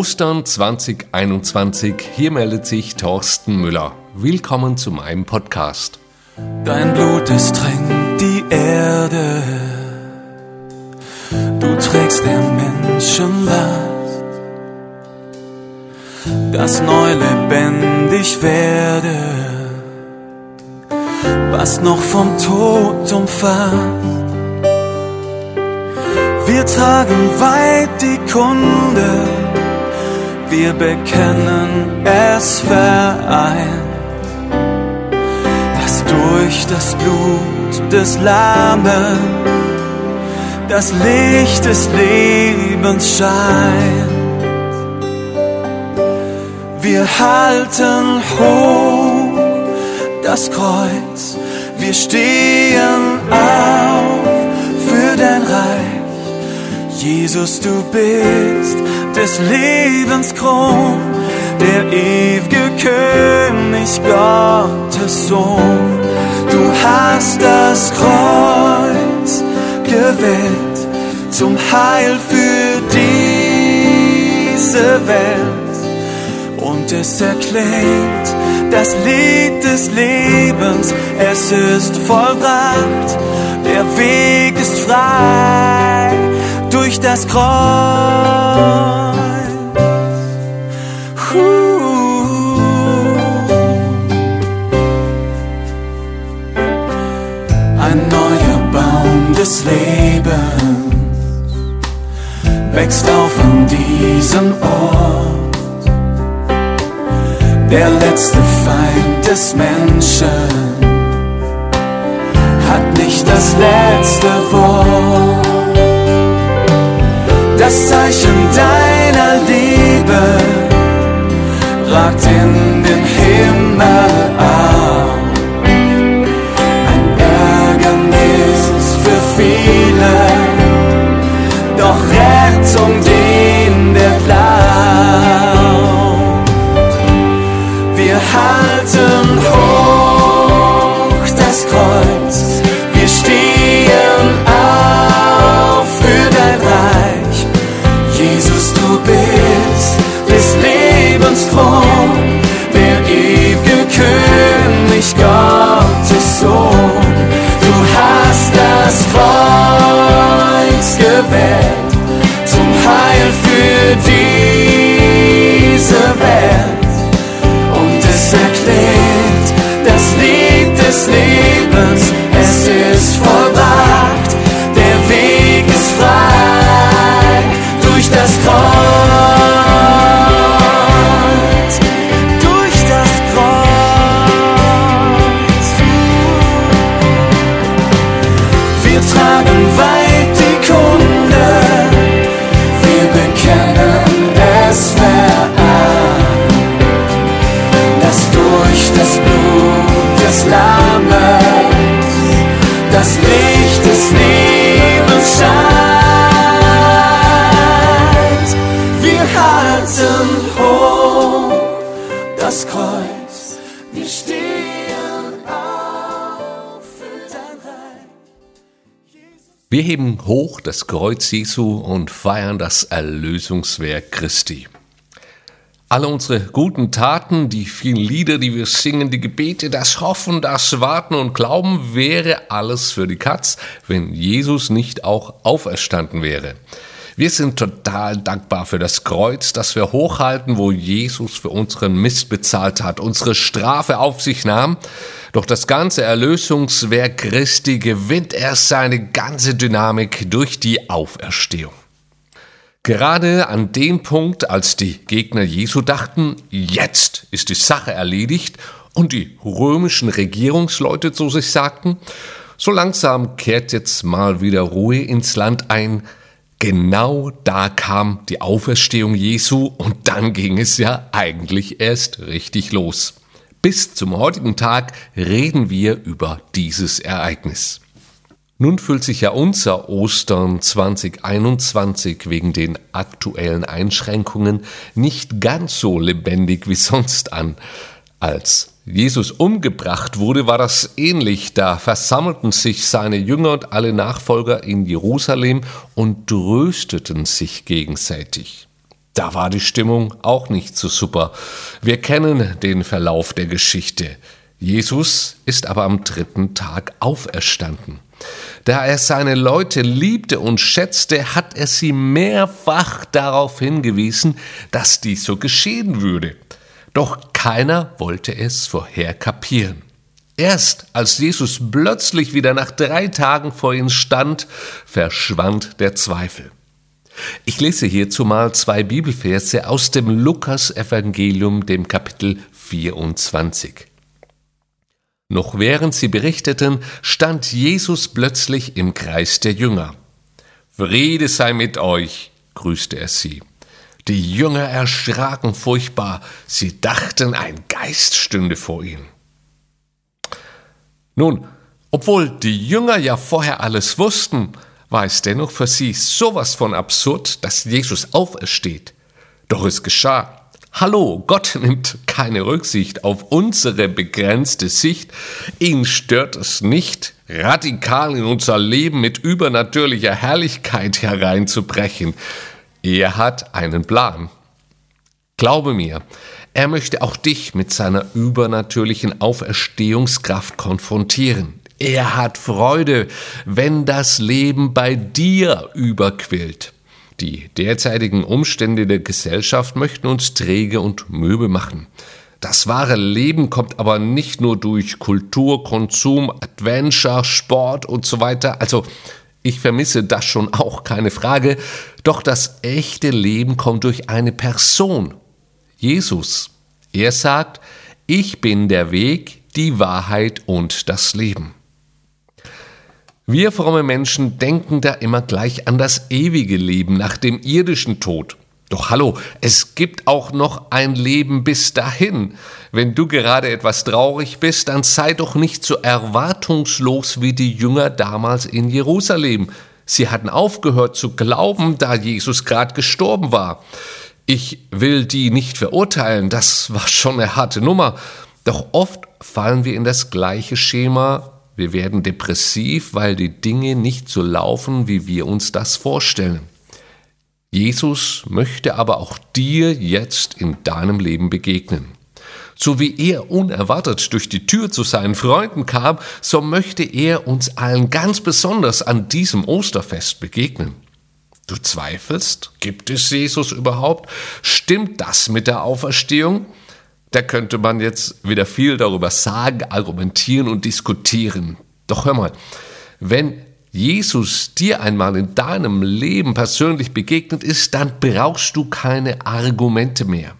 Ostern 2021. Hier meldet sich Thorsten Müller. Willkommen zu meinem Podcast. Dein Blut ist tränkt die Erde. Du trägst der Menschen Last, dass neu lebendig werde, was noch vom Tod umfasst. Wir tragen weit die Kunde, wir bekennen es vereint, dass durch das Blut des Lammes das Licht des Lebens scheint. Wir halten hoch das Kreuz, wir stehen auf Jesus, du bist des Lebens Kron, der ewige König, Gottes Sohn. Du hast das Kreuz gewählt zum Heil für diese Welt. Und es erklingt das Lied des Lebens, es ist vollbracht, der Weg ist frei durch das Kreuz. Ein neuer Baum des Lebens wächst auf an diesem Ort. Der letzte Feind des Menschen hat nicht das letzte Wort das Zeichen deiner Liebe ragt in den Himmel Lebens Thron, Wir heben hoch das Kreuz Jesu und feiern das Erlösungswerk Christi. Alle unsere guten Taten, die vielen Lieder, die wir singen, die Gebete, das Hoffen, das Warten und Glauben wäre alles für die Katz, wenn Jesus nicht auch auferstanden wäre. Wir sind total dankbar für das Kreuz, das wir hochhalten, wo Jesus für unseren Mist bezahlt hat, unsere Strafe auf sich nahm. Doch das ganze Erlösungswerk Christi gewinnt erst seine ganze Dynamik durch die Auferstehung. Gerade an dem Punkt, als die Gegner Jesu dachten, jetzt ist die Sache erledigt und die römischen Regierungsleute zu sich sagten, so langsam kehrt jetzt mal wieder Ruhe ins Land ein, genau da kam die Auferstehung Jesu und dann ging es ja eigentlich erst richtig los. Bis zum heutigen Tag reden wir über dieses Ereignis. Nun fühlt sich ja unser Ostern 2021 wegen den aktuellen Einschränkungen nicht ganz so lebendig wie sonst an. Als Jesus umgebracht wurde, war das ähnlich. Da versammelten sich seine Jünger und alle Nachfolger in Jerusalem und trösteten sich gegenseitig. Da war die Stimmung auch nicht so super. Wir kennen den Verlauf der Geschichte. Jesus ist aber am dritten Tag auferstanden. Da er seine Leute liebte und schätzte, hat er sie mehrfach darauf hingewiesen, dass dies so geschehen würde. Doch keiner wollte es vorher kapieren. Erst als Jesus plötzlich wieder nach drei Tagen vor ihnen stand, verschwand der Zweifel. Ich lese hierzu mal zwei Bibelverse aus dem Lukas-Evangelium, dem Kapitel 24. Noch während sie berichteten, stand Jesus plötzlich im Kreis der Jünger. Friede sei mit euch, grüßte er sie. Die Jünger erschraken furchtbar, sie dachten, ein Geist stünde vor ihnen. Nun, obwohl die Jünger ja vorher alles wussten, war es dennoch für sie sowas von absurd, dass Jesus aufersteht. Doch es geschah. Hallo, Gott nimmt keine Rücksicht auf unsere begrenzte Sicht. Ihn stört es nicht, radikal in unser Leben mit übernatürlicher Herrlichkeit hereinzubrechen. Er hat einen Plan. Glaube mir, er möchte auch dich mit seiner übernatürlichen Auferstehungskraft konfrontieren. Er hat Freude, wenn das Leben bei dir überquillt. Die derzeitigen Umstände der Gesellschaft möchten uns träge und möbe machen. Das wahre Leben kommt aber nicht nur durch Kultur, Konsum, Adventure, Sport und so weiter. Also ich vermisse das schon auch, keine Frage. Doch das echte Leben kommt durch eine Person. Jesus. Er sagt, ich bin der Weg, die Wahrheit und das Leben. Wir fromme Menschen denken da immer gleich an das ewige Leben nach dem irdischen Tod. Doch hallo, es gibt auch noch ein Leben bis dahin. Wenn du gerade etwas traurig bist, dann sei doch nicht so erwartungslos wie die Jünger damals in Jerusalem. Sie hatten aufgehört zu glauben, da Jesus gerade gestorben war. Ich will die nicht verurteilen, das war schon eine harte Nummer. Doch oft fallen wir in das gleiche Schema wir werden depressiv, weil die Dinge nicht so laufen, wie wir uns das vorstellen. Jesus möchte aber auch dir jetzt in deinem Leben begegnen. So wie er unerwartet durch die Tür zu seinen Freunden kam, so möchte er uns allen ganz besonders an diesem Osterfest begegnen. Du zweifelst? Gibt es Jesus überhaupt? Stimmt das mit der Auferstehung? Da könnte man jetzt wieder viel darüber sagen, argumentieren und diskutieren. Doch hör mal, wenn Jesus dir einmal in deinem Leben persönlich begegnet ist, dann brauchst du keine Argumente mehr.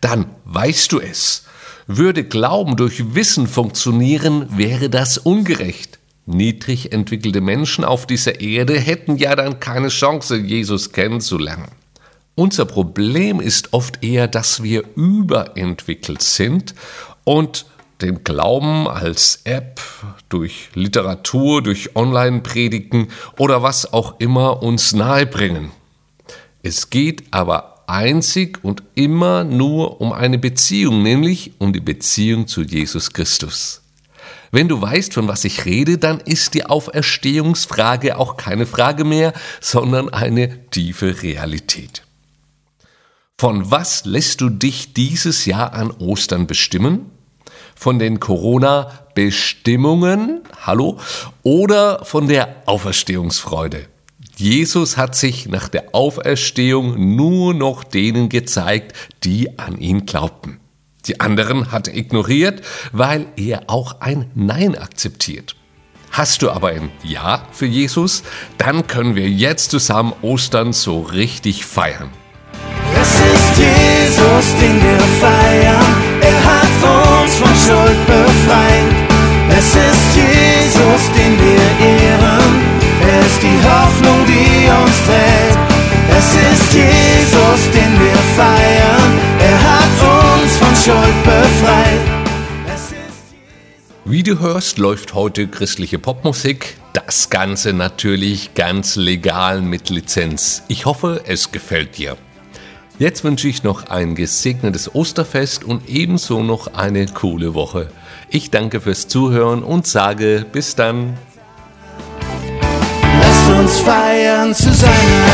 Dann weißt du es. Würde Glauben durch Wissen funktionieren, wäre das ungerecht. Niedrig entwickelte Menschen auf dieser Erde hätten ja dann keine Chance, Jesus kennenzulernen. Unser Problem ist oft eher, dass wir überentwickelt sind und den Glauben als App, durch Literatur, durch Online-Predigen oder was auch immer uns nahebringen. Es geht aber einzig und immer nur um eine Beziehung, nämlich um die Beziehung zu Jesus Christus. Wenn du weißt, von was ich rede, dann ist die Auferstehungsfrage auch keine Frage mehr, sondern eine tiefe Realität. Von was lässt du dich dieses Jahr an Ostern bestimmen? Von den Corona-Bestimmungen, hallo, oder von der Auferstehungsfreude? Jesus hat sich nach der Auferstehung nur noch denen gezeigt, die an ihn glaubten. Die anderen hat er ignoriert, weil er auch ein Nein akzeptiert. Hast du aber ein Ja für Jesus, dann können wir jetzt zusammen Ostern so richtig feiern. Es ist Jesus, den wir feiern. Du hörst, läuft heute christliche Popmusik. Das Ganze natürlich ganz legal mit Lizenz. Ich hoffe, es gefällt dir. Jetzt wünsche ich noch ein gesegnetes Osterfest und ebenso noch eine coole Woche. Ich danke fürs Zuhören und sage bis dann. Lass uns feiern zusammen.